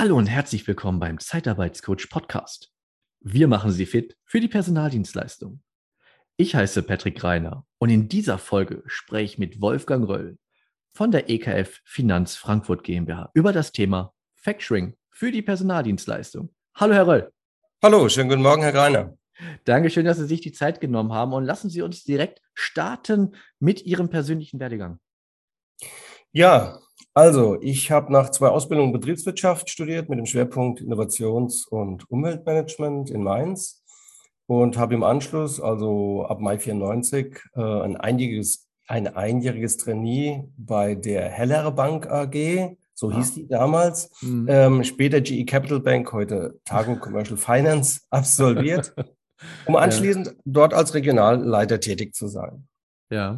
Hallo und herzlich willkommen beim Zeitarbeitscoach Podcast. Wir machen Sie fit für die Personaldienstleistung. Ich heiße Patrick Reiner und in dieser Folge spreche ich mit Wolfgang Röll von der EKF Finanz Frankfurt GmbH über das Thema Factoring für die Personaldienstleistung. Hallo, Herr Röll. Hallo, schönen guten Morgen, Herr Reiner. Dankeschön, dass Sie sich die Zeit genommen haben und lassen Sie uns direkt starten mit Ihrem persönlichen Werdegang. Ja, also ich habe nach zwei Ausbildungen Betriebswirtschaft studiert mit dem Schwerpunkt Innovations- und Umweltmanagement in Mainz und habe im Anschluss, also ab Mai 94, äh, ein einjähriges, ein einjähriges Trainee bei der Heller Bank AG, so ah. hieß die damals, mhm. ähm, später GE Capital Bank, heute Tagung Commercial Finance, absolviert, um anschließend ja. dort als Regionalleiter tätig zu sein. Ja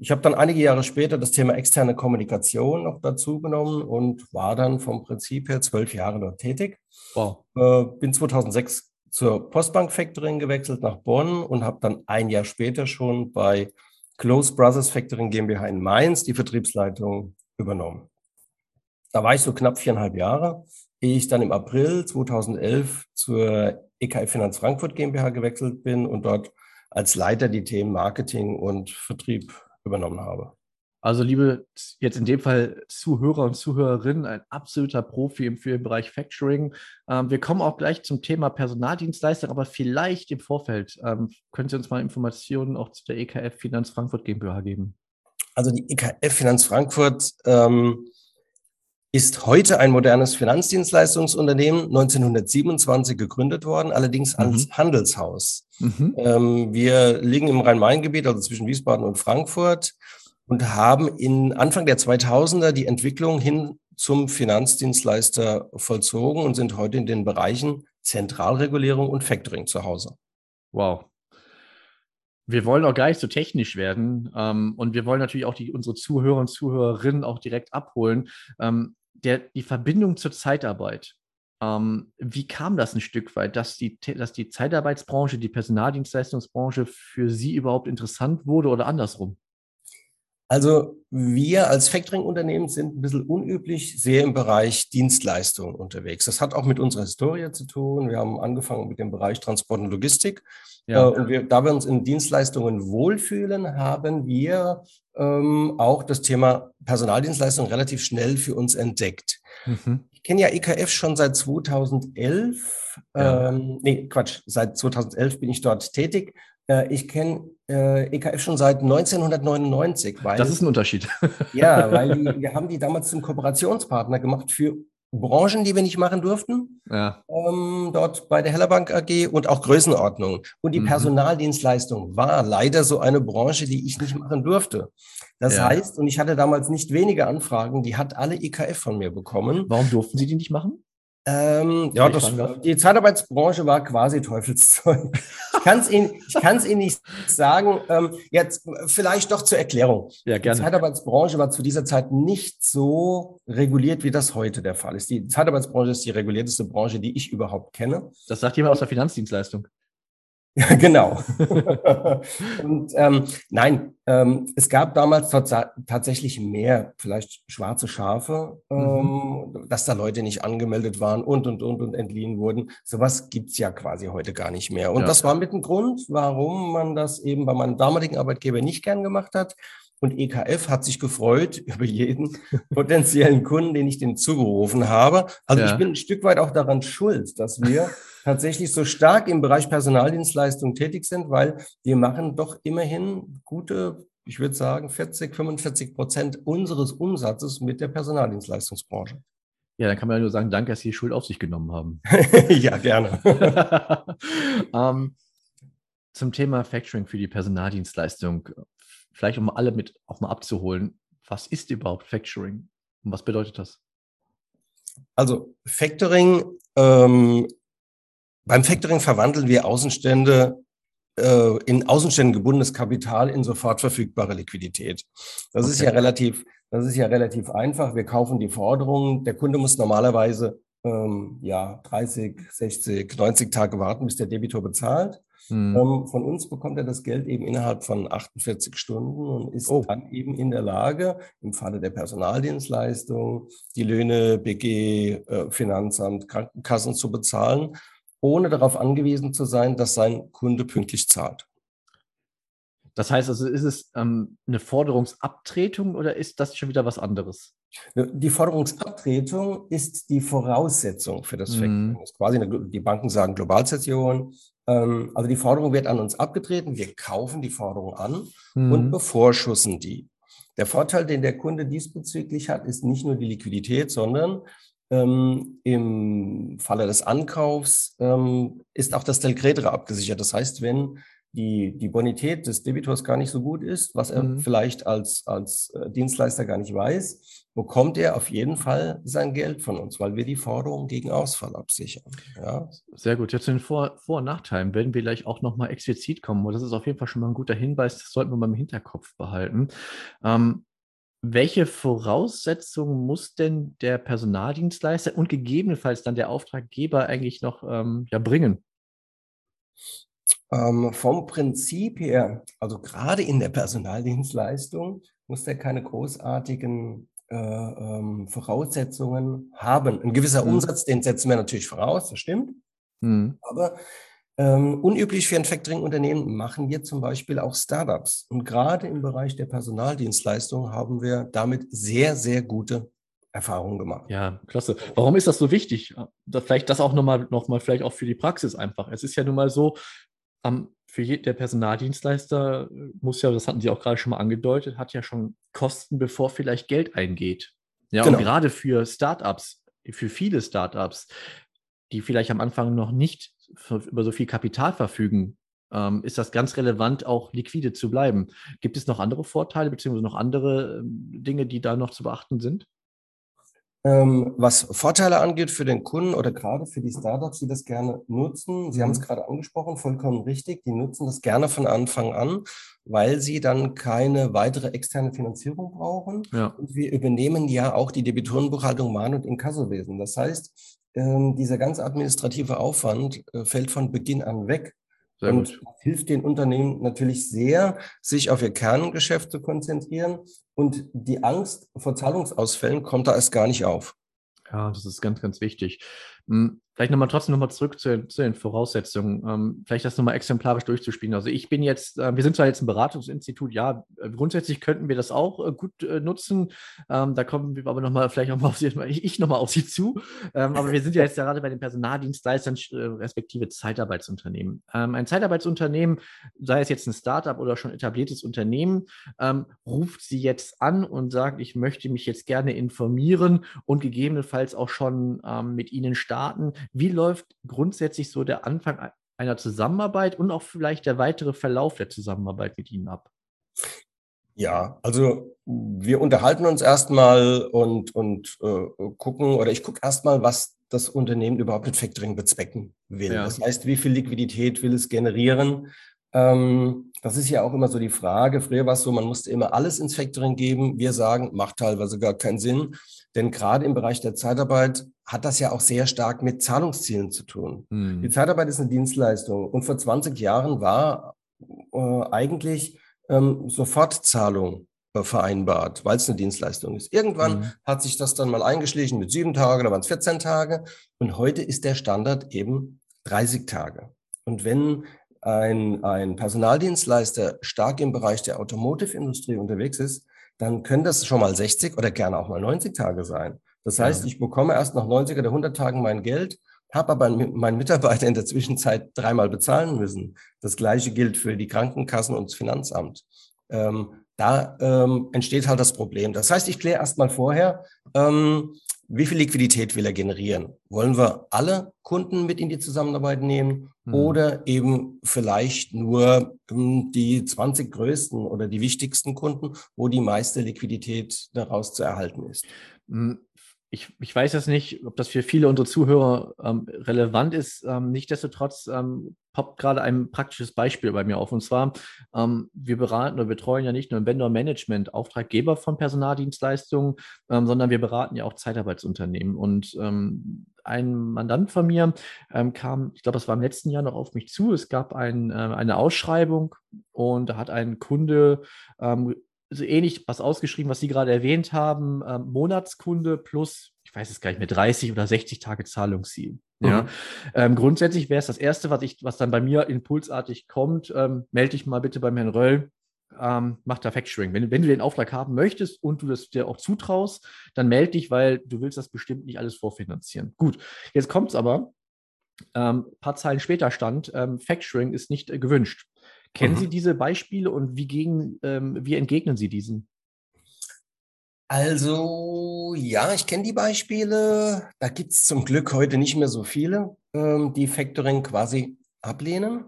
ich habe dann einige Jahre später das Thema externe Kommunikation noch dazu genommen und war dann vom Prinzip her zwölf Jahre dort tätig. Wow. Äh, bin 2006 zur Postbank Factoring gewechselt nach Bonn und habe dann ein Jahr später schon bei Close Brothers Factoring GmbH in Mainz die Vertriebsleitung übernommen. Da war ich so knapp viereinhalb Jahre, ehe ich dann im April 2011 zur EKF Finanz Frankfurt GmbH gewechselt bin und dort als Leiter die Themen Marketing und Vertrieb übernommen habe. Also, liebe jetzt in dem Fall Zuhörer und Zuhörerinnen, ein absoluter Profi im, Bereich Factoring. Ähm, wir kommen auch gleich zum Thema Personaldienstleister, aber vielleicht im Vorfeld ähm, können Sie uns mal Informationen auch zu der EKF Finanz Frankfurt GmbH geben. Also die EKF Finanz Frankfurt ähm, ist heute ein modernes Finanzdienstleistungsunternehmen, 1927 gegründet worden, allerdings mhm. als Handelshaus. Mhm. Ähm, wir liegen im Rhein-Main-Gebiet, also zwischen Wiesbaden und Frankfurt und haben in Anfang der 2000er die Entwicklung hin zum Finanzdienstleister vollzogen und sind heute in den Bereichen Zentralregulierung und Factoring zu Hause. Wow. Wir wollen auch gar nicht so technisch werden ähm, und wir wollen natürlich auch die, unsere Zuhörer und Zuhörerinnen auch direkt abholen. Ähm, der, die Verbindung zur Zeitarbeit. Ähm, wie kam das ein Stück weit, dass die, dass die Zeitarbeitsbranche, die Personaldienstleistungsbranche für Sie überhaupt interessant wurde oder andersrum? Also wir als Factoring-Unternehmen sind ein bisschen unüblich sehr im Bereich Dienstleistungen unterwegs. Das hat auch mit unserer Historie zu tun. Wir haben angefangen mit dem Bereich Transport und Logistik. Ja. Äh, und wir, da wir uns in Dienstleistungen wohlfühlen, haben wir ähm, auch das Thema Personaldienstleistung relativ schnell für uns entdeckt. Mhm. Ich kenne ja EKF schon seit 2011. Ja. Ähm, nee, Quatsch, seit 2011 bin ich dort tätig. Äh, ich kenne äh, EKF schon seit 1999. Weil, das ist ein Unterschied. ja, weil die, wir haben die damals zum Kooperationspartner gemacht für Branchen, die wir nicht machen durften, ja. ähm, dort bei der Hellerbank AG und auch Größenordnung. Und die mhm. Personaldienstleistung war leider so eine Branche, die ich nicht machen durfte. Das ja. heißt, und ich hatte damals nicht wenige Anfragen, die hat alle EKF von mir bekommen. Warum durften Sie die nicht machen? Ähm, ja, das, die Zeitarbeitsbranche war quasi Teufelszeug. Ich kann es Ihnen, ich kann's Ihnen nicht sagen. Ähm, jetzt vielleicht doch zur Erklärung. Ja, gerne. Die Zeitarbeitsbranche war zu dieser Zeit nicht so reguliert, wie das heute der Fall ist. Die Zeitarbeitsbranche ist die regulierteste Branche, die ich überhaupt kenne. Das sagt jemand aus der Finanzdienstleistung. genau. und ähm, nein, ähm, es gab damals tatsächlich mehr, vielleicht schwarze Schafe, ähm, mhm. dass da Leute nicht angemeldet waren und und und und entliehen wurden. Sowas gibt's ja quasi heute gar nicht mehr. Und ja. das war mit dem Grund, warum man das eben bei meinem damaligen Arbeitgeber nicht gern gemacht hat. Und EKF hat sich gefreut über jeden potenziellen Kunden, den ich denen zugerufen habe. Also ja. ich bin ein Stück weit auch daran schuld, dass wir tatsächlich so stark im Bereich Personaldienstleistung tätig sind, weil wir machen doch immerhin gute, ich würde sagen, 40, 45 Prozent unseres Umsatzes mit der Personaldienstleistungsbranche. Ja, dann kann man ja nur sagen, danke, dass Sie die Schuld auf sich genommen haben. ja, gerne. ähm, zum Thema Factoring für die Personaldienstleistung vielleicht um alle mit auch mal abzuholen, was ist überhaupt Factoring und was bedeutet das? Also Factoring, ähm, beim Factoring verwandeln wir Außenstände äh, in Außenständen gebundenes Kapital in sofort verfügbare Liquidität. Das okay. ist ja relativ, das ist ja relativ einfach. Wir kaufen die Forderungen. Der Kunde muss normalerweise ähm, ja 30, 60, 90 Tage warten, bis der Debitor bezahlt. Mhm. Ähm, von uns bekommt er das Geld eben innerhalb von 48 Stunden und ist oh. dann eben in der Lage, im Falle der Personaldienstleistung, die Löhne, BG, äh, Finanzamt, Krankenkassen zu bezahlen, ohne darauf angewiesen zu sein, dass sein Kunde pünktlich zahlt. Das heißt also, ist es ähm, eine Forderungsabtretung oder ist das schon wieder was anderes? Die Forderungsabtretung ist die Voraussetzung für das Factoring. Mhm. quasi eine, die Banken sagen Globalsession. Ähm, also die Forderung wird an uns abgetreten. Wir kaufen die Forderung an mhm. und bevorschussen die. Der Vorteil, den der Kunde diesbezüglich hat, ist nicht nur die Liquidität, sondern ähm, im Falle des Ankaufs ähm, ist auch das Delcredere abgesichert. Das heißt, wenn die, die Bonität des Debitors gar nicht so gut ist, was er mhm. vielleicht als, als äh, Dienstleister gar nicht weiß, bekommt er auf jeden Fall sein Geld von uns, weil wir die Forderung gegen Ausfall absichern. Ja. Sehr gut. Jetzt zu den Vor-, Vor und Nachteilen werden wir gleich auch nochmal explizit kommen. Und das ist auf jeden Fall schon mal ein guter Hinweis, das sollten wir mal im Hinterkopf behalten. Ähm, welche Voraussetzungen muss denn der Personaldienstleister und gegebenenfalls dann der Auftraggeber eigentlich noch ähm, ja, bringen? Ähm, vom Prinzip her, also gerade in der Personaldienstleistung, muss der keine großartigen äh, ähm, Voraussetzungen haben. Ein gewisser mhm. Umsatz, den setzen wir natürlich voraus, das stimmt. Mhm. Aber ähm, unüblich für ein Factoring-Unternehmen machen wir zum Beispiel auch Startups. Und gerade im Bereich der Personaldienstleistung haben wir damit sehr, sehr gute Erfahrungen gemacht. Ja, klasse. Warum ist das so wichtig? vielleicht das auch nochmal, noch mal vielleicht auch für die Praxis einfach. Es ist ja nun mal so, am, für je, der Personaldienstleister äh, muss ja, das hatten Sie auch gerade schon mal angedeutet, hat ja schon Kosten, bevor vielleicht Geld eingeht. Ja, genau. und gerade für Startups, für viele Startups, die vielleicht am Anfang noch nicht über so viel Kapital verfügen, ähm, ist das ganz relevant, auch liquide zu bleiben. Gibt es noch andere Vorteile beziehungsweise noch andere ähm, Dinge, die da noch zu beachten sind? Ähm, was Vorteile angeht für den Kunden oder gerade für die Startups, die das gerne nutzen, Sie haben es mhm. gerade angesprochen, vollkommen richtig, die nutzen das gerne von Anfang an, weil sie dann keine weitere externe Finanzierung brauchen. Ja. Und wir übernehmen ja auch die Debitorenbuchhaltung, Mahn- und Inkassobesen. Das heißt, ähm, dieser ganz administrative Aufwand äh, fällt von Beginn an weg. Sehr und gut. hilft den Unternehmen natürlich sehr, sich auf ihr Kerngeschäft zu konzentrieren. Und die Angst vor Zahlungsausfällen kommt da erst gar nicht auf. Ja, das ist ganz, ganz wichtig. Hm, vielleicht nochmal trotzdem nochmal zurück zu, zu, den Voraussetzungen. Ähm, vielleicht das nochmal exemplarisch durchzuspielen. Also ich bin jetzt, äh, wir sind zwar jetzt ein Beratungsinstitut, ja, grundsätzlich könnten wir das auch äh, gut äh, nutzen. Ähm, da kommen wir aber nochmal, vielleicht nochmal auf Sie, ich, ich nochmal auf Sie zu. Ähm, aber wir sind ja jetzt gerade bei den Personaldienstleistern äh, respektive Zeitarbeitsunternehmen. Ähm, ein Zeitarbeitsunternehmen, sei es jetzt ein Startup oder schon etabliertes Unternehmen, ähm, ruft Sie jetzt an und sagt, ich möchte mich jetzt gerne informieren und gegebenenfalls auch schon ähm, mit Ihnen starten starten. Wie läuft grundsätzlich so der Anfang einer Zusammenarbeit und auch vielleicht der weitere Verlauf der Zusammenarbeit mit Ihnen ab? Ja, also wir unterhalten uns erstmal und, und äh, gucken, oder ich gucke erstmal, was das Unternehmen überhaupt mit Factoring bezwecken will. Ja. Das heißt, wie viel Liquidität will es generieren? Ähm, das ist ja auch immer so die Frage. Früher war es so, man musste immer alles ins Factoring geben. Wir sagen, macht teilweise gar keinen Sinn. Denn gerade im Bereich der Zeitarbeit hat das ja auch sehr stark mit Zahlungszielen zu tun. Mhm. Die Zeitarbeit ist eine Dienstleistung und vor 20 Jahren war äh, eigentlich ähm, Sofortzahlung äh, vereinbart, weil es eine Dienstleistung ist. Irgendwann mhm. hat sich das dann mal eingeschlichen mit sieben Tagen, da waren es 14 Tage und heute ist der Standard eben 30 Tage. Und wenn ein, ein Personaldienstleister stark im Bereich der Automotive-Industrie unterwegs ist, dann können das schon mal 60 oder gerne auch mal 90 Tage sein. Das heißt, ich bekomme erst nach 90 oder 100 Tagen mein Geld, habe aber meinen Mitarbeiter in der Zwischenzeit dreimal bezahlen müssen. Das Gleiche gilt für die Krankenkassen und das Finanzamt. Ähm, da ähm, entsteht halt das Problem. Das heißt, ich kläre erst mal vorher, ähm, wie viel Liquidität will er generieren? Wollen wir alle Kunden mit in die Zusammenarbeit nehmen hm. oder eben vielleicht nur ähm, die 20 größten oder die wichtigsten Kunden, wo die meiste Liquidität daraus zu erhalten ist? Ich, ich weiß jetzt nicht, ob das für viele unserer Zuhörer ähm, relevant ist. Ähm, Nichtsdestotrotz ähm, poppt gerade ein praktisches Beispiel bei mir auf. Und zwar, ähm, wir beraten oder betreuen ja nicht nur im Vendor-Management Auftraggeber von Personaldienstleistungen, ähm, sondern wir beraten ja auch Zeitarbeitsunternehmen. Und ähm, ein Mandant von mir ähm, kam, ich glaube, das war im letzten Jahr noch auf mich zu. Es gab ein, äh, eine Ausschreibung und da hat ein Kunde so ähnlich was ausgeschrieben, was Sie gerade erwähnt haben, ähm, Monatskunde plus, ich weiß es gar nicht mehr, 30 oder 60 Tage Zahlungsziel. Ja. Mhm. Ähm, grundsätzlich wäre es das Erste, was ich, was dann bei mir impulsartig kommt, ähm, melde dich mal bitte beim Herrn Röll, ähm, mach da Factoring. Wenn, wenn du den Auftrag haben möchtest und du das dir auch zutraust, dann melde dich, weil du willst das bestimmt nicht alles vorfinanzieren. Gut, jetzt kommt es aber, ein ähm, paar Zeilen später stand, ähm, Factoring ist nicht äh, gewünscht. Kennen mhm. Sie diese Beispiele und wie, gegen, ähm, wie entgegnen Sie diesen? Also ja, ich kenne die Beispiele. Da gibt es zum Glück heute nicht mehr so viele, ähm, die Factoring quasi ablehnen.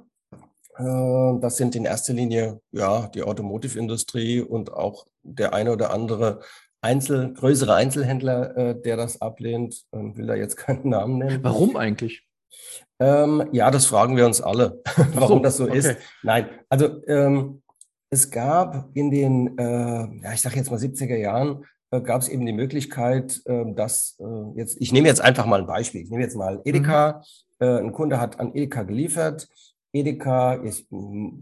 Äh, das sind in erster Linie ja die Automotive-Industrie und auch der eine oder andere Einzel, größere Einzelhändler, äh, der das ablehnt. Ähm, will da jetzt keinen Namen nennen. Warum eigentlich? Ähm, ja, das fragen wir uns alle, warum so, das so okay. ist. Nein, also ähm, es gab in den, äh, ja, ich sage jetzt mal 70er Jahren, äh, gab es eben die Möglichkeit, äh, dass jetzt, ich nehme jetzt einfach mal ein Beispiel. Ich nehme jetzt mal Edeka. Mhm. Äh, ein Kunde hat an Edeka geliefert. Edeka, ich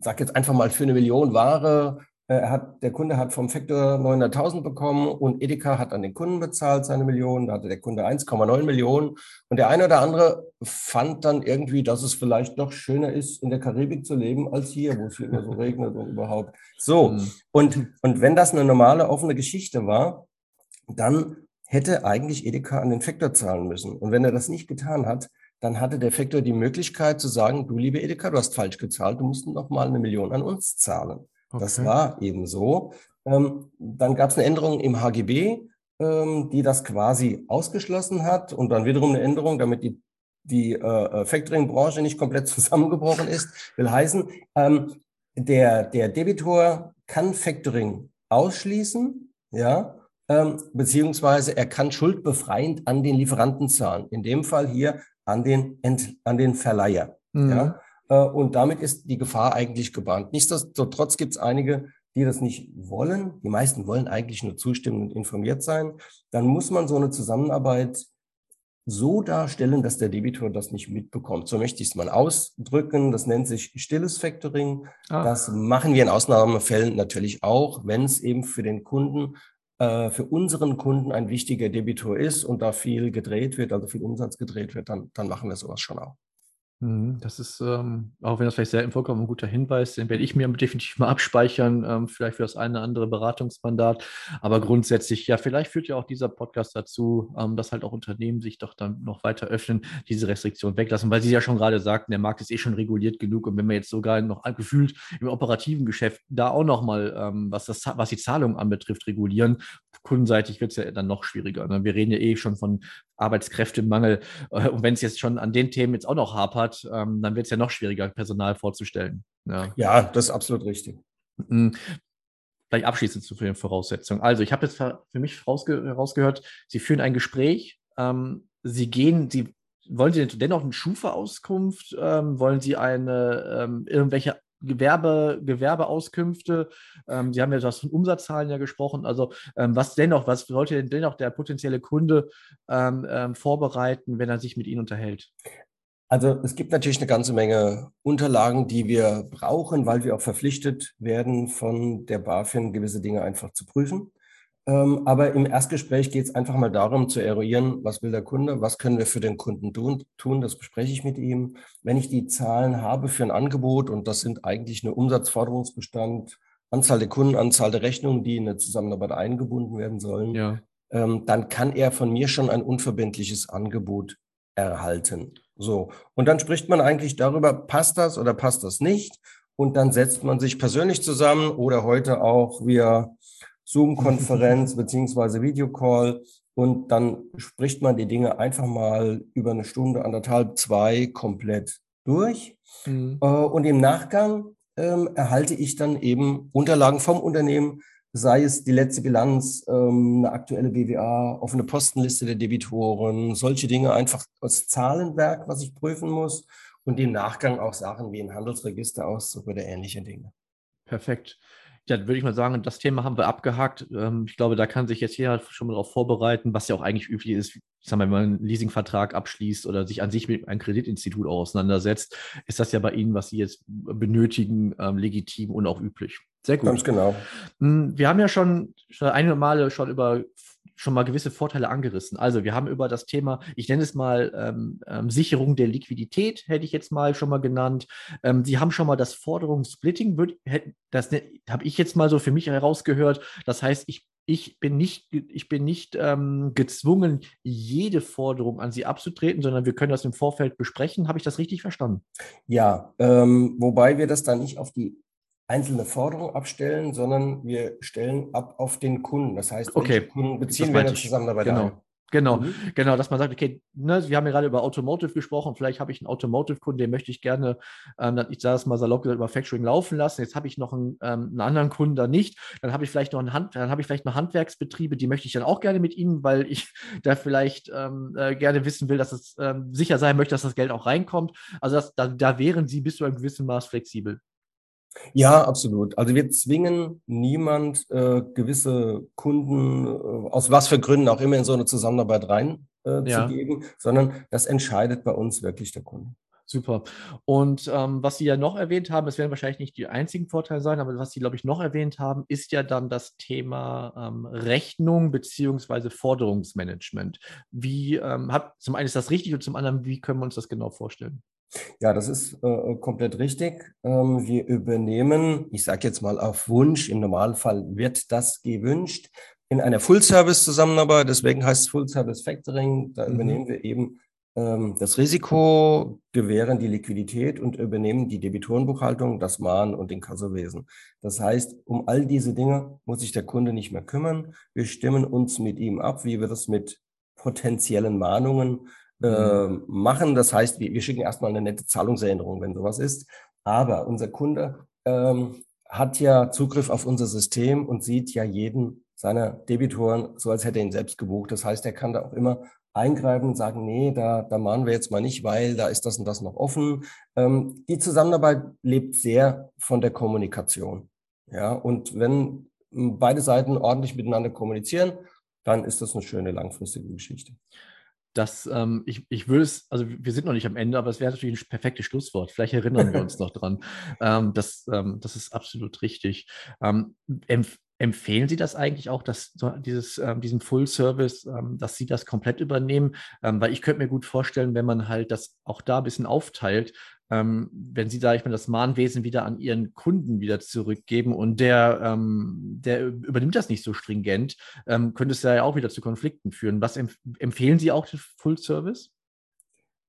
sage jetzt einfach mal für eine Million Ware hat, der Kunde hat vom Faktor 900.000 bekommen und Edeka hat an den Kunden bezahlt seine Millionen. Da hatte der Kunde 1,9 Millionen. Und der eine oder andere fand dann irgendwie, dass es vielleicht doch schöner ist, in der Karibik zu leben, als hier, wo es hier immer so regnet und überhaupt. So. Mhm. Und, und wenn das eine normale offene Geschichte war, dann hätte eigentlich Edeka an den Faktor zahlen müssen. Und wenn er das nicht getan hat, dann hatte der Faktor die Möglichkeit zu sagen, du liebe Edeka, du hast falsch gezahlt, du musst noch mal eine Million an uns zahlen. Okay. Das war eben so. Ähm, dann gab es eine Änderung im HGB, ähm, die das quasi ausgeschlossen hat und dann wiederum eine Änderung, damit die, die äh, Factoring-Branche nicht komplett zusammengebrochen ist, will heißen, ähm, der, der Debitor kann Factoring ausschließen, ja, ähm, beziehungsweise er kann schuldbefreiend an den Lieferanten zahlen. In dem Fall hier an den, Ent, an den Verleiher. Mhm. Ja. Äh, und damit ist die Gefahr eigentlich gebannt. Nichtsdestotrotz gibt es einige, die das nicht wollen. Die meisten wollen eigentlich nur zustimmen und informiert sein. Dann muss man so eine Zusammenarbeit so darstellen, dass der Debitor das nicht mitbekommt. So möchte ich es mal ausdrücken. Das nennt sich stilles Factoring. Ah. Das machen wir in Ausnahmefällen natürlich auch, wenn es eben für den Kunden, äh, für unseren Kunden ein wichtiger Debitor ist und da viel gedreht wird, also viel Umsatz gedreht wird, dann, dann machen wir sowas schon auch. Mhm, das ist, ähm, auch wenn das vielleicht sehr im vollkommen ein guter Hinweis, den werde ich mir definitiv mal abspeichern, ähm, vielleicht für das eine oder andere Beratungsmandat. Aber grundsätzlich, ja, vielleicht führt ja auch dieser Podcast dazu, ähm, dass halt auch Unternehmen sich doch dann noch weiter öffnen, diese Restriktion weglassen, weil Sie ja schon gerade sagten, der Markt ist eh schon reguliert genug und wenn man jetzt sogar noch gefühlt im operativen Geschäft da auch nochmal, ähm, was, was die Zahlungen anbetrifft, regulieren, kundenseitig wird es ja dann noch schwieriger. Ne? Wir reden ja eh schon von Arbeitskräftemangel. Äh, und wenn es jetzt schon an den Themen jetzt auch noch hapert, ähm, dann wird es ja noch schwieriger, Personal vorzustellen. Ja, ja das ist absolut richtig. Mhm. Vielleicht abschließend zu den Voraussetzungen. Also, ich habe jetzt für mich herausgehört, Sie führen ein Gespräch. Ähm, Sie gehen, Sie wollen Sie dennoch eine Schufa-Auskunft? Ähm, wollen Sie eine irgendwelche Gewerbe, Gewerbeauskünfte. Ähm, Sie haben ja das von Umsatzzahlen ja gesprochen. Also ähm, was dennoch, was sollte denn dennoch der potenzielle Kunde ähm, ähm, vorbereiten, wenn er sich mit Ihnen unterhält? Also es gibt natürlich eine ganze Menge Unterlagen, die wir brauchen, weil wir auch verpflichtet werden, von der BaFin gewisse Dinge einfach zu prüfen. Ähm, aber im Erstgespräch geht es einfach mal darum zu eruieren, was will der Kunde, was können wir für den Kunden tun, das bespreche ich mit ihm. Wenn ich die Zahlen habe für ein Angebot, und das sind eigentlich eine Umsatzforderungsbestand, Anzahl der Kunden, Anzahl der Rechnungen, die in eine Zusammenarbeit eingebunden werden sollen, ja. ähm, dann kann er von mir schon ein unverbindliches Angebot erhalten. So. Und dann spricht man eigentlich darüber, passt das oder passt das nicht? Und dann setzt man sich persönlich zusammen oder heute auch via Zoom-Konferenz beziehungsweise Videocall und dann spricht man die Dinge einfach mal über eine Stunde, anderthalb, zwei komplett durch. Mhm. Äh, und im Nachgang ähm, erhalte ich dann eben Unterlagen vom Unternehmen, sei es die letzte Bilanz, ähm, eine aktuelle BWA, offene Postenliste der Debitoren, solche Dinge einfach aus Zahlenwerk, was ich prüfen muss und im Nachgang auch Sachen wie ein Handelsregisterauszug oder ähnliche Dinge. Perfekt. Ja, würde ich mal sagen, das Thema haben wir abgehakt. Ähm, ich glaube, da kann sich jetzt jeder schon mal darauf vorbereiten, was ja auch eigentlich üblich ist. Ich sag mal, wenn man einen Leasingvertrag abschließt oder sich an sich mit einem Kreditinstitut auseinandersetzt, ist das ja bei Ihnen, was Sie jetzt benötigen, ähm, legitim und auch üblich. Sehr gut. Ganz genau. Hm, wir haben ja schon, schon einige Male schon über schon mal gewisse Vorteile angerissen. Also wir haben über das Thema, ich nenne es mal ähm, ähm, Sicherung der Liquidität, hätte ich jetzt mal schon mal genannt. Ähm, Sie haben schon mal das Forderungssplitting, das ne, habe ich jetzt mal so für mich herausgehört. Das heißt, ich ich bin nicht, ich bin nicht ähm, gezwungen, jede Forderung an Sie abzutreten, sondern wir können das im Vorfeld besprechen. Habe ich das richtig verstanden? Ja, ähm, wobei wir das dann nicht auf die einzelne Forderung abstellen, sondern wir stellen ab auf den Kunden. Das heißt, okay. Kunden beziehen wir in der Zusammenarbeit genau. ein. Genau, mhm. genau, dass man sagt, okay, ne, wir haben ja gerade über Automotive gesprochen, vielleicht habe ich einen Automotive-Kunden, den möchte ich gerne, ähm, ich sage es mal salopp gesagt, über Factoring laufen lassen. Jetzt habe ich noch einen, ähm, einen anderen Kunden da nicht. Dann habe ich vielleicht noch einen Hand, dann habe ich vielleicht noch Handwerksbetriebe, die möchte ich dann auch gerne mit Ihnen, weil ich da vielleicht ähm, äh, gerne wissen will, dass es ähm, sicher sein möchte, dass das Geld auch reinkommt. Also das, da, da wären Sie bis zu einem gewissen Maß flexibel. Ja, absolut. Also wir zwingen niemand, äh, gewisse Kunden, äh, aus was für Gründen auch immer, in so eine Zusammenarbeit reinzugeben, äh, ja. sondern das entscheidet bei uns wirklich der Kunde. Super. Und ähm, was Sie ja noch erwähnt haben, es werden wahrscheinlich nicht die einzigen Vorteile sein, aber was Sie, glaube ich, noch erwähnt haben, ist ja dann das Thema ähm, Rechnung beziehungsweise Forderungsmanagement. Wie, ähm, hab, zum einen ist das richtig und zum anderen, wie können wir uns das genau vorstellen? Ja, das ist äh, komplett richtig. Ähm, wir übernehmen, ich sage jetzt mal auf Wunsch, im Normalfall wird das gewünscht, in einer Full-Service-Zusammenarbeit, deswegen heißt es Full-Service-Factoring, da mhm. übernehmen wir eben ähm, das Risiko, gewähren die Liquidität und übernehmen die Debitorenbuchhaltung, das Mahn und den Kassowesen. Das heißt, um all diese Dinge muss sich der Kunde nicht mehr kümmern. Wir stimmen uns mit ihm ab, wie wir das mit potenziellen Mahnungen äh, machen. Das heißt, wir, wir schicken erstmal eine nette Zahlungserinnerung, wenn sowas ist. Aber unser Kunde ähm, hat ja Zugriff auf unser System und sieht ja jeden seiner Debitoren so, als hätte er ihn selbst gebucht. Das heißt, er kann da auch immer eingreifen und sagen, nee, da, da mahnen wir jetzt mal nicht, weil da ist das und das noch offen. Ähm, die Zusammenarbeit lebt sehr von der Kommunikation. Ja, und wenn beide Seiten ordentlich miteinander kommunizieren, dann ist das eine schöne langfristige Geschichte dass ähm, ich, ich würde es, also wir sind noch nicht am Ende, aber es wäre natürlich ein perfektes Schlusswort. Vielleicht erinnern wir uns noch dran. Ähm, das, ähm, das ist absolut richtig. Ähm, empf empfehlen Sie das eigentlich auch, dass so dieses, ähm, diesen Full Service, ähm, dass Sie das komplett übernehmen? weil ich könnte mir gut vorstellen, wenn man halt das auch da ein bisschen aufteilt, ähm, wenn Sie, sage ich mal, das Mahnwesen wieder an Ihren Kunden wieder zurückgeben und der, ähm, der übernimmt das nicht so stringent, ähm, könnte es ja auch wieder zu Konflikten führen. Was empf empfehlen Sie auch den Full Service?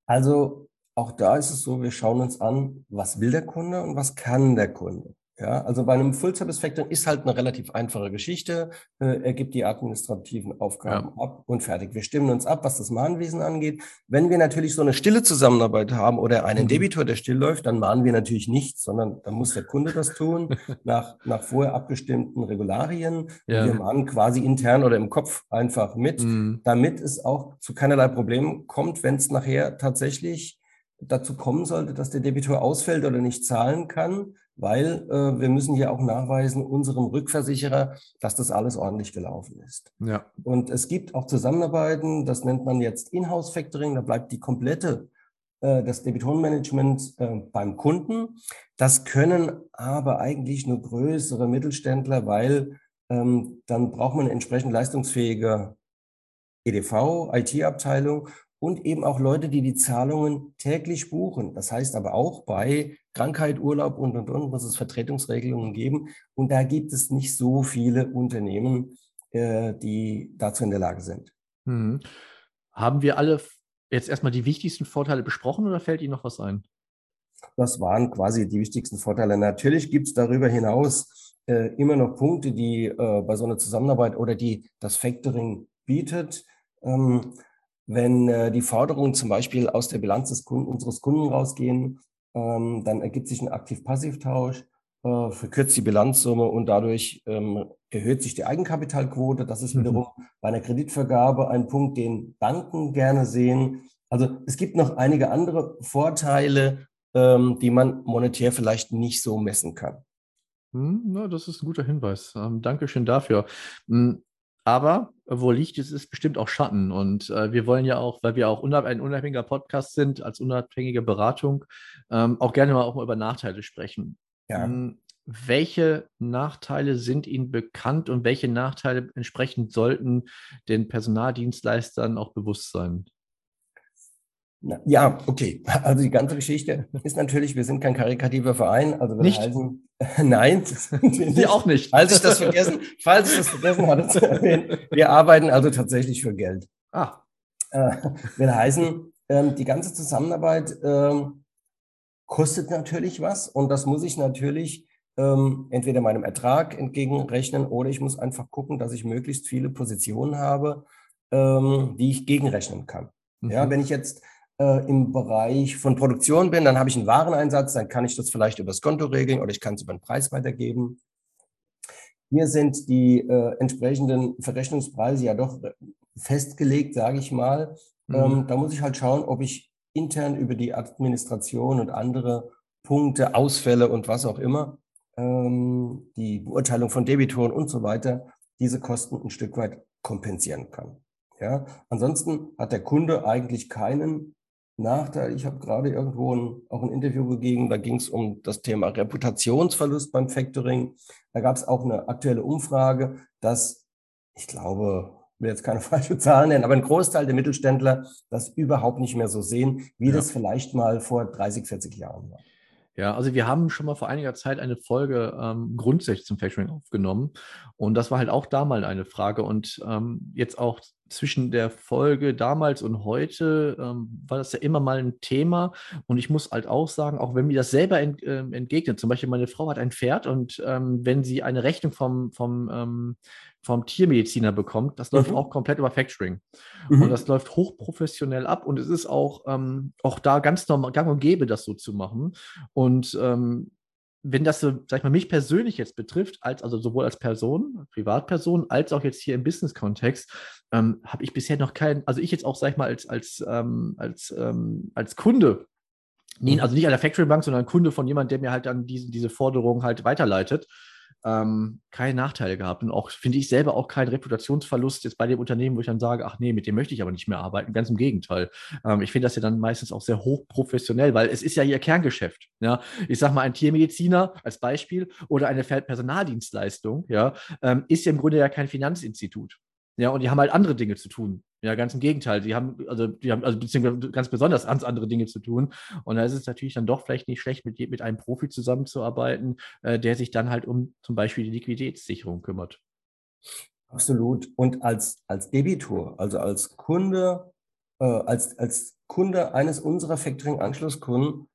Also auch da ist es so, wir schauen uns an, was will der Kunde und was kann der Kunde. Ja, also bei einem Full-Service-Factoring ist halt eine relativ einfache Geschichte. Äh, er gibt die administrativen Aufgaben ja. ab und fertig. Wir stimmen uns ab, was das Mahnwesen angeht. Wenn wir natürlich so eine stille Zusammenarbeit haben oder einen mhm. Debitor, der still läuft, dann mahnen wir natürlich nichts, sondern dann muss der Kunde das tun, nach, nach vorher abgestimmten Regularien. Ja. Wir mahnen quasi intern oder im Kopf einfach mit, mhm. damit es auch zu keinerlei Problemen kommt, wenn es nachher tatsächlich dazu kommen sollte, dass der Debitor ausfällt oder nicht zahlen kann weil äh, wir müssen ja auch nachweisen unserem Rückversicherer, dass das alles ordentlich gelaufen ist. Ja. Und es gibt auch Zusammenarbeiten, das nennt man jetzt Inhouse-Factoring, da bleibt die komplette äh, das Debitorenmanagement äh, beim Kunden. Das können aber eigentlich nur größere Mittelständler, weil ähm, dann braucht man eine entsprechend leistungsfähige EDV, IT-Abteilung und eben auch Leute, die die Zahlungen täglich buchen. Das heißt aber auch bei Krankheit, Urlaub und, und, und muss es Vertretungsregelungen geben. Und da gibt es nicht so viele Unternehmen, äh, die dazu in der Lage sind. Mhm. Haben wir alle jetzt erstmal die wichtigsten Vorteile besprochen oder fällt Ihnen noch was ein? Das waren quasi die wichtigsten Vorteile. Natürlich gibt es darüber hinaus äh, immer noch Punkte, die äh, bei so einer Zusammenarbeit oder die das Factoring bietet. Ähm, wenn äh, die Forderungen zum Beispiel aus der Bilanz des Kunden, unseres Kunden rausgehen, ähm, dann ergibt sich ein Aktiv-Passiv-Tausch, äh, verkürzt die Bilanzsumme und dadurch ähm, erhöht sich die Eigenkapitalquote. Das ist mhm. wiederum mhm. bei einer Kreditvergabe ein Punkt, den Banken gerne sehen. Also es gibt noch einige andere Vorteile, ähm, die man monetär vielleicht nicht so messen kann. Hm, na, das ist ein guter Hinweis. Ähm, Dankeschön dafür. Hm, aber wo Licht ist, ist bestimmt auch Schatten. Und äh, wir wollen ja auch, weil wir auch unab ein unabhängiger Podcast sind, als unabhängige Beratung, ähm, auch gerne mal auch mal über Nachteile sprechen. Ja. Hm, welche Nachteile sind Ihnen bekannt und welche Nachteile entsprechend sollten den Personaldienstleistern auch bewusst sein? Ja, okay. Also die ganze Geschichte ist natürlich, wir sind kein karikativer Verein. Also wir Nicht? heißen, nein, Sie auch nicht. Falls ich das vergessen, falls ich das vergessen hatte zu erwähnen, wir arbeiten also tatsächlich für Geld. Ah, Äh, will heißen, ähm, die ganze Zusammenarbeit ähm, kostet natürlich was und das muss ich natürlich ähm, entweder meinem Ertrag entgegenrechnen oder ich muss einfach gucken, dass ich möglichst viele Positionen habe, die ich gegenrechnen kann. Ja, mhm. wenn ich jetzt äh, im Bereich von Produktion bin, dann habe ich einen Wareneinsatz, dann kann ich das vielleicht über das Konto regeln oder ich kann es über den Preis weitergeben. Hier sind die äh, entsprechenden Verrechnungspreise ja doch äh, festgelegt, sage ich mal. Mhm. Ähm, da muss ich halt schauen, ob ich intern über die Administration und andere Punkte, Ausfälle und was auch immer, ähm, die Beurteilung von Debitoren und so weiter, diese Kosten ein Stück weit kompensieren kann. Ja, ansonsten hat der Kunde eigentlich keinen Nachteil. Ich habe gerade irgendwo ein, auch ein Interview gegeben, da ging es um das Thema Reputationsverlust beim Factoring. Da gab es auch eine aktuelle Umfrage, dass ich glaube, ich will jetzt keine falsche Zahl nennen, aber ein Großteil der Mittelständler das überhaupt nicht mehr so sehen, wie Ja. das vielleicht mal vor 30, 40 Jahren war. Ja, also wir haben schon mal vor einiger Zeit eine Folge ähm, grundsätzlich zum Factoring aufgenommen. Und das war halt auch da mal eine Frage. Und ähm, jetzt auch zwischen der Folge damals und heute ähm, war das ja immer mal ein Thema. Und ich muss halt auch sagen, auch wenn mir das selber ent, ähm, entgegnet, zum Beispiel meine Frau hat ein Pferd und ähm, wenn sie eine Rechnung vom, vom, ähm, vom Tiermediziner bekommt, das läuft Mhm. auch komplett über Factoring. Mhm. Und das läuft hochprofessionell ab und es ist auch, ähm, auch da ganz normal, gang und gäbe, das so zu machen. Und ähm, wenn das so, sag ich mal, mich persönlich jetzt betrifft, als also sowohl als Person, Privatperson, als auch jetzt hier im Business-Kontext, ähm, habe ich bisher noch keinen, also ich jetzt auch, sag ich mal, als, als, ähm, als, ähm, als Kunde, nee, Mhm. also nicht an der Factory Bank, sondern Kunde von jemandem, der mir halt dann diese, diese Forderung halt weiterleitet, ähm, keine Nachteile gehabt. Und auch, finde ich selber auch keinen Reputationsverlust jetzt bei dem Unternehmen, wo ich dann sage, ach nee, mit dem möchte ich aber nicht mehr arbeiten. Ganz im Gegenteil. Ähm, ich finde das ja dann meistens auch sehr hochprofessionell, weil es ist ja ihr Kerngeschäft. Ja, ich sage mal, ein Tiermediziner als Beispiel oder eine Personaldienstleistung, ja, ähm, ist ja im Grunde ja kein Finanzinstitut. Ja, und die haben halt andere Dinge zu tun. Ja, ganz im Gegenteil. Die haben, also, die haben, also beziehungsweise ganz besonders ganz andere Dinge zu tun. Und da ist es natürlich dann doch vielleicht nicht schlecht, mit, mit einem Profi zusammenzuarbeiten, äh, der sich dann halt um zum Beispiel die Liquiditätssicherung kümmert. Absolut. Und als, als Debitor, also als Kunde, äh, als, als Kunde eines unserer Factoring-Anschlusskunden,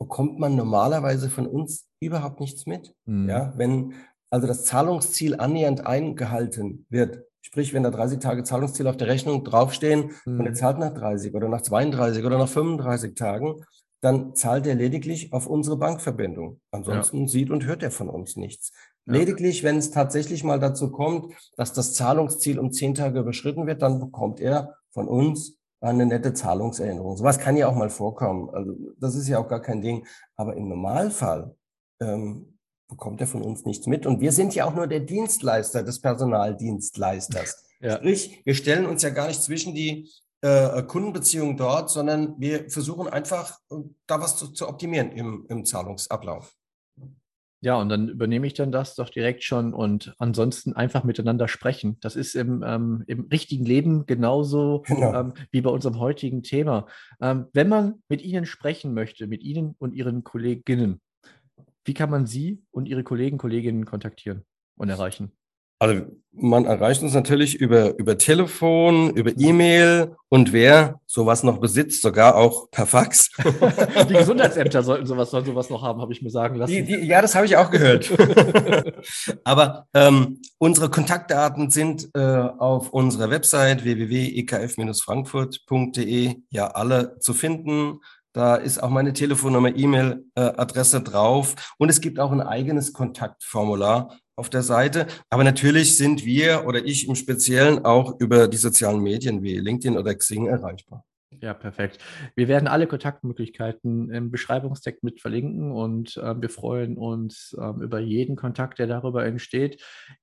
bekommt man normalerweise von uns überhaupt nichts mit. Mhm. Ja, wenn also das Zahlungsziel annähernd eingehalten wird, sprich, wenn da 30 Tage Zahlungsziel auf der Rechnung draufstehen und er Mhm. zahlt nach 30 oder nach 32 oder nach 35 Tagen, dann zahlt er lediglich auf unsere Bankverbindung. Ansonsten sieht und hört er von uns nichts. Ja. Lediglich, wenn es tatsächlich mal dazu kommt, dass das Zahlungsziel um 10 Tage überschritten wird, dann bekommt er von uns eine nette Zahlungserinnerung. Sowas kann ja auch mal vorkommen. Also das ist ja auch gar kein Ding. Aber im Normalfall ähm, bekommt er von uns nichts mit. Und wir sind ja auch nur der Dienstleister des Personaldienstleisters. Ja. Sprich, wir stellen uns ja gar nicht zwischen die äh, Kundenbeziehungen dort, sondern wir versuchen einfach, äh, da was zu, zu optimieren im, im Zahlungsablauf. Ja, und dann übernehme ich dann das doch direkt schon und ansonsten einfach miteinander sprechen. Das ist im, ähm, im richtigen Leben genauso Genau. ähm, wie bei unserem heutigen Thema. Ähm, wenn man mit Ihnen sprechen möchte, mit Ihnen und Ihren Kolleginnen, wie kann man Sie und Ihre Kollegen, Kolleginnen kontaktieren und erreichen? Also man erreicht uns natürlich über, über Telefon, über E-Mail und wer sowas noch besitzt, sogar auch per Fax. Die Gesundheitsämter sollten sowas, sollen sowas noch haben, habe ich mir sagen lassen. Die, die, ja, das habe ich auch gehört. Aber ähm, unsere Kontaktdaten sind äh, auf unserer Website www.ekf-frankfurt.de ja alle zu finden. Da ist auch meine Telefonnummer, E-Mail-Adresse drauf und es gibt auch ein eigenes Kontaktformular auf der Seite. Aber natürlich sind wir oder ich im Speziellen auch über die sozialen Medien wie LinkedIn oder Xing erreichbar. Ja, perfekt. Wir werden alle Kontaktmöglichkeiten im Beschreibungstext mit verlinken und äh, wir freuen uns äh, über jeden Kontakt, der darüber entsteht.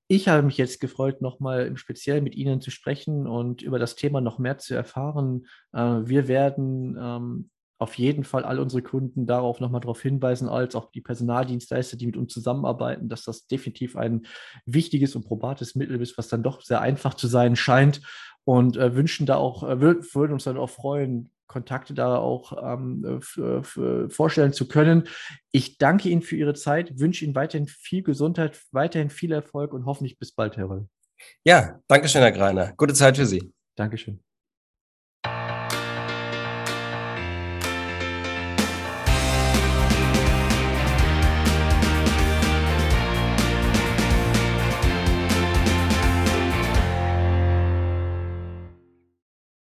Ich habe mich jetzt gefreut, nochmal im Speziellen mit Ihnen zu sprechen und über das Thema noch mehr zu erfahren. Äh, wir werden ähm, auf jeden Fall all unsere Kunden darauf nochmal darauf hinweisen, als auch die Personaldienstleister, die mit uns zusammenarbeiten, dass das definitiv ein wichtiges und probates Mittel ist, was dann doch sehr einfach zu sein scheint und äh, wünschen da auch, äh, würden uns dann auch freuen, Kontakte da auch ähm, vorstellen zu können. Ich danke Ihnen für Ihre Zeit, wünsche Ihnen weiterhin viel Gesundheit, weiterhin viel Erfolg und hoffentlich bis bald, Herr Röll. Ja, danke schön, Herr Greiner. Gute Zeit für Sie. Dankeschön.